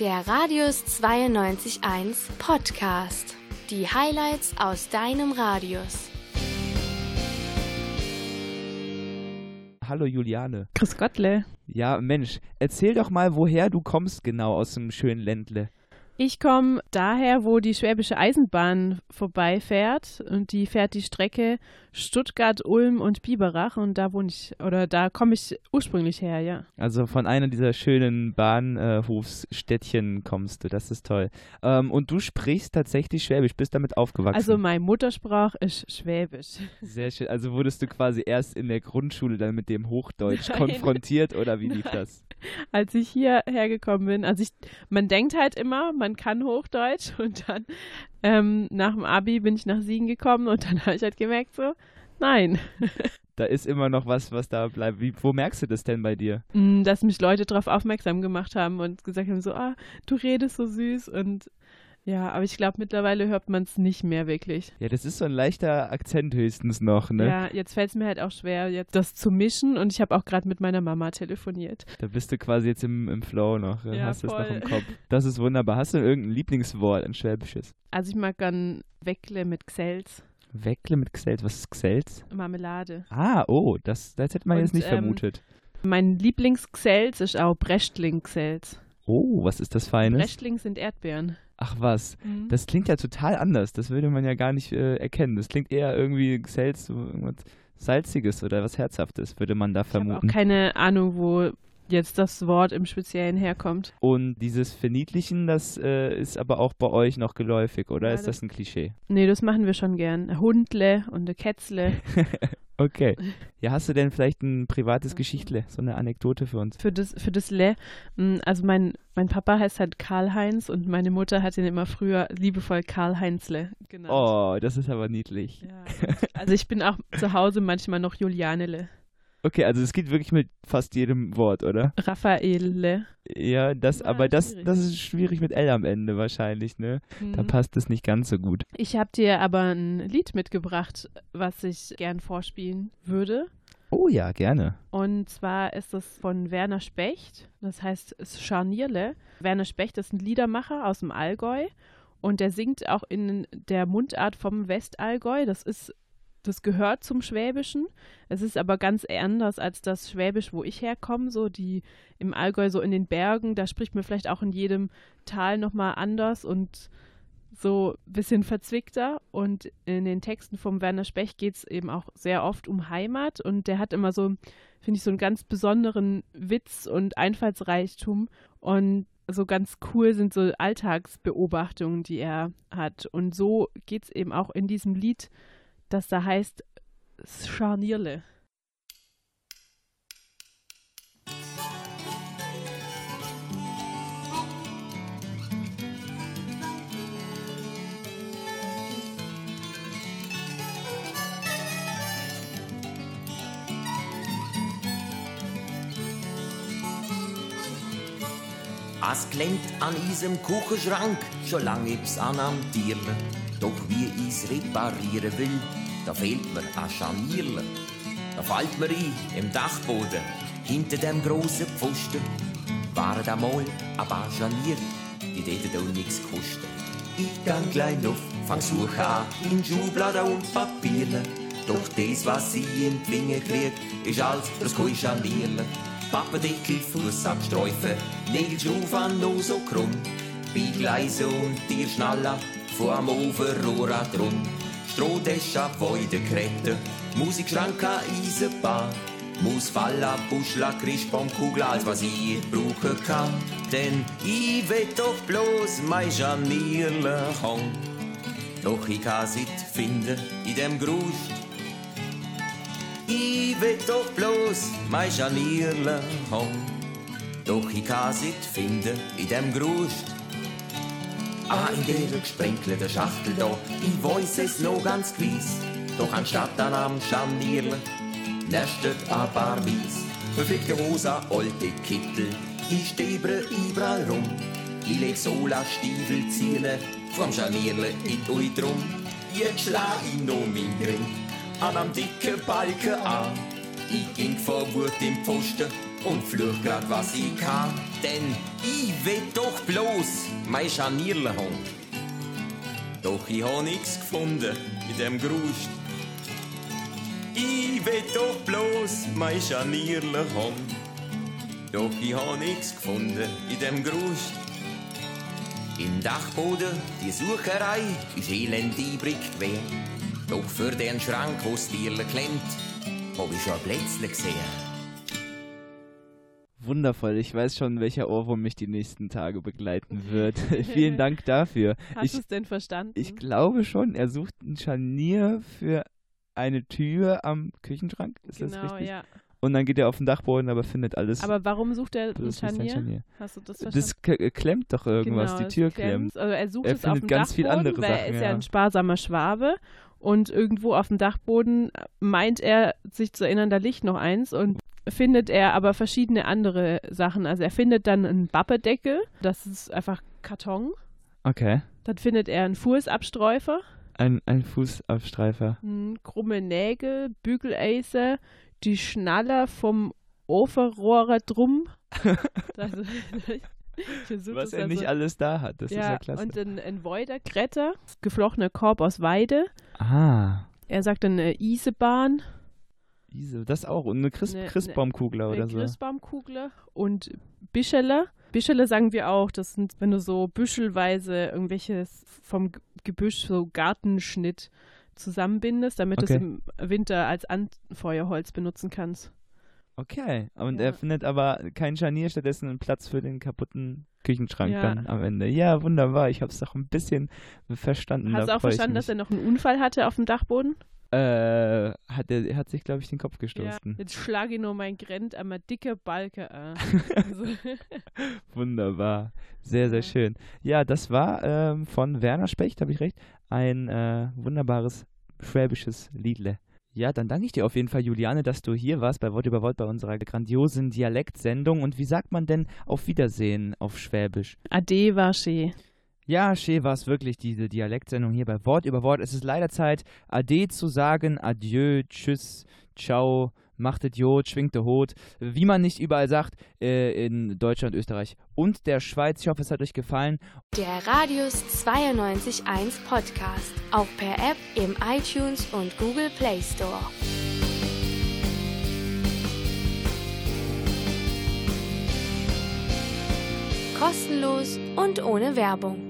Der Radius 92.1 Podcast. Die Highlights aus deinem Radius. Hallo Juliane. Chris Gottle. Ja, Mensch, erzähl doch mal, woher du kommst genau aus dem schönen Ländle. Ich komme daher, wo die Schwäbische Eisenbahn vorbeifährt und die fährt die Strecke Stuttgart, Ulm und Biberach und da wohne ich oder da komme ich ursprünglich her, ja. Also von einer dieser schönen Bahnhofsstädtchen kommst du, das ist toll. Ähm, und du sprichst tatsächlich Schwäbisch, bist damit aufgewachsen. Also mein Muttersprach ist Schwäbisch. Sehr schön. Also wurdest du quasi erst in der Grundschule dann mit dem Hochdeutsch Nein. konfrontiert oder wie lief Nein. das? Als ich hierher gekommen bin, also ich, man denkt halt immer, man kann Hochdeutsch und dann ähm, nach dem Abi bin ich nach Siegen gekommen und dann habe ich halt gemerkt so, nein. da ist immer noch was, was da bleibt. Wie, wo merkst du das denn bei dir? Mm, dass mich Leute darauf aufmerksam gemacht haben und gesagt haben so, ah, du redest so süß und ja, aber ich glaube, mittlerweile hört man es nicht mehr wirklich. Ja, das ist so ein leichter Akzent höchstens noch, ne? Ja, jetzt fällt es mir halt auch schwer, jetzt das zu mischen und ich habe auch gerade mit meiner Mama telefoniert. Da bist du quasi jetzt im, im Flow noch, ja, hast es noch im Kopf. Das ist wunderbar. Hast du irgendein Lieblingswort, ein Schwäbisches? Also ich mag gern Weckle mit Gselz. Weckle mit Gselz, was ist Gselz? Marmelade. Ah, oh, das, das hätte man und, jetzt nicht ähm, vermutet. Mein Lieblingsgselz ist auch Brechtling-Gselz. Oh, was ist das Feines? Brechtling sind Erdbeeren. Ach was, mhm. das klingt ja total anders. Das würde man ja gar nicht äh, erkennen. Das klingt eher irgendwie Salz, irgendwas Salziges oder was Herzhaftes, würde man da vermuten. Ich habe auch keine Ahnung, wo jetzt das Wort im Speziellen herkommt. Und dieses Verniedlichen, das äh, ist aber auch bei euch noch geläufig, oder ja, ist das, das ein Klischee? Nee, das machen wir schon gern. Hundle und Kätzle. Okay. Ja, hast du denn vielleicht ein privates Geschichtle, so eine Anekdote für uns? Für das, für das Le, hm, also mein, mein Papa heißt halt Karl-Heinz und meine Mutter hat ihn immer früher liebevoll Karl-Heinzle genannt. Oh, das ist aber niedlich. Ja, also ich bin auch zu Hause manchmal noch Julianele. Okay, also es geht wirklich mit fast jedem Wort, oder? Raffaele. Ja, das, ja, aber das, das ist schwierig mit L am Ende wahrscheinlich, ne? Mhm. Da passt es nicht ganz so gut. Ich habe dir aber ein Lied mitgebracht, was ich gern vorspielen würde. Oh ja, gerne. Und zwar ist es von Werner Specht. Das heißt Scharnierle. Werner Specht ist ein Liedermacher aus dem Allgäu. Und der singt auch in der Mundart vom Westallgäu. Das ist das gehört zum Schwäbischen. Es ist aber ganz anders als das Schwäbisch, wo ich herkomme, so die im Allgäu, so in den Bergen, da spricht man vielleicht auch in jedem Tal nochmal anders und so ein bisschen verzwickter. Und in den Texten vom Werner Specht geht es eben auch sehr oft um Heimat und der hat immer so, finde ich, so einen ganz besonderen Witz und Einfallsreichtum. Und so ganz cool sind so Alltagsbeobachtungen, die er hat. Und so geht es eben auch in diesem Lied das da heißt Scharnierle. Es klemmt an diesem Kuchenschrank, schon lange ib's an am Tierle. Doch wie ich's reparieren will, da fehlt mir ein Scharnierle. Da fällt mir ein, im Dachboden, hinter dem großen Pfosten, waren da mal ein paar Scharnier, die däten auch nix kosten. Ich gang klein auf, fang Suche an, in Schublade und Papierle. Doch das, was ich in die Finger krieg, ist alles das kein Scharnierle. Pappendeckel, Fußabstreifen, Nägel schrufen nur so krumm. Beigleise und Tierschnaller, vorm Overrohr drum. Strohdäscher, Voidekräte, Musikschranke, Eisenbahn. Muss Falla, Buschla, Krischbaum, Kugel, als was ich brauchen kann. Denn ich will doch bloß mein Janierle haben. Doch ich kann nicht finden in dem Grust. Ich will doch bloß mein Janierle haben. Doch ich kann nicht finden in dem Grust. Ah, in der gesprenkelten Schachtel da, ich weiß es noch ganz gewiss. Doch anstatt an am Scharnierle, nestet ein paar Wies. Verfickte Hose, alte Kittel, ich stebre überall rum. Ich leg Sola Stiefel ziele, vom Scharnierle in ui drum. Jetzt schlag ich noch mein Ring, an am dicken Balken an. Ich ging vor Wut im Pfosten und fluch grad was ich kann. denn ich will doch bloß mein Scharnierle haben. Doch ich hab nix gefunden in dem Grust. Ich will doch bloß mein Scharnierle haben. Doch ich hab nix gefunden in dem Grust. Im Dachboden, die Sucherei, ist elendig quer. Doch für den Schrank, wo's Tierle klemmt, hab ich schon Plätzle gesehen. Wundervoll. Ich weiß schon, welcher Ohrwurm mich die nächsten Tage begleiten wird. Vielen Dank dafür. Hast du es denn verstanden? Ich glaube schon. Er sucht ein Scharnier für eine Tür am Küchenschrank. Ist genau, das richtig? ja. Und dann geht er auf den Dachboden, aber findet alles. Aber warum sucht er ein Scharnier? Scharnier. Hast du das verstanden? Das klemmt doch irgendwas, genau, die Tür klemmt. Also er sucht Er es auf findet dem ganz viel Dachboden, andere weil er Sachen, ist ja ja. ein sparsamer Schwabe und irgendwo auf dem Dachboden meint er sich zu erinnern, da liegt noch eins und findet er aber verschiedene andere Sachen. Also er findet dann einen Bappedeckel, das ist einfach Karton. Okay. Dann findet er einen Fußabsträufer, Ein, ein Fußabstreifer. hm, krumme Nägel, Bügeleise, die Schnaller vom Ofenrohrer drum. versuch Was das er also- nicht alles da hat. Das ist ja klasse. und ein, ein Wäuderkretter, geflochtener Korb aus Weide. Ah. Er sagt dann eine Isebahn, Diese, das auch. Und eine Christ Ne- Christbaumkugel eine oder so. Christbaumkugel und Bischele. Bischele sagen wir auch, das sind, wenn du so büschelweise irgendwelches vom Gebüsch, so Gartenschnitt zusammenbindest, damit du es Okay. im Winter als Anfeuerholz benutzen kannst. Okay. Und Ja. er findet aber kein Scharnier, stattdessen einen Platz für den kaputten Küchenschrank Ja. dann am Ende. Ja, wunderbar. Ich habe es doch ein bisschen verstanden. Hast du auch verstanden, dass er noch einen Unfall hatte auf dem Dachboden? Äh, hat er, hat sich, glaube ich, den Kopf Ja. gestoßen. Jetzt schlage ich nur mein Grenz einmal dicke Balke an. Also, Wunderbar. Sehr, sehr Ja. schön. Ja, das war ähm, von Werner Specht, habe ich recht, ein äh, wunderbares schwäbisches Liedle. Ja, dann danke ich dir auf jeden Fall, Juliane, dass du hier warst bei Wort über Wort bei unserer grandiosen Dialektsendung. Und wie sagt man denn auf Wiedersehen auf Schwäbisch? Ade war schön. Ja, schön war es wirklich, diese Dialektsendung hier bei Wort über Wort. Es ist leider Zeit, Ade zu sagen, Adieu, Tschüss, Ciao, machtet Jod, schwingte Hot. Wie man nicht überall sagt, äh, in Deutschland, Österreich und der Schweiz. Ich hoffe, es hat euch gefallen. Der Radius 92.1 Podcast. Auch per App im iTunes und Google Play Store. Kostenlos und ohne Werbung.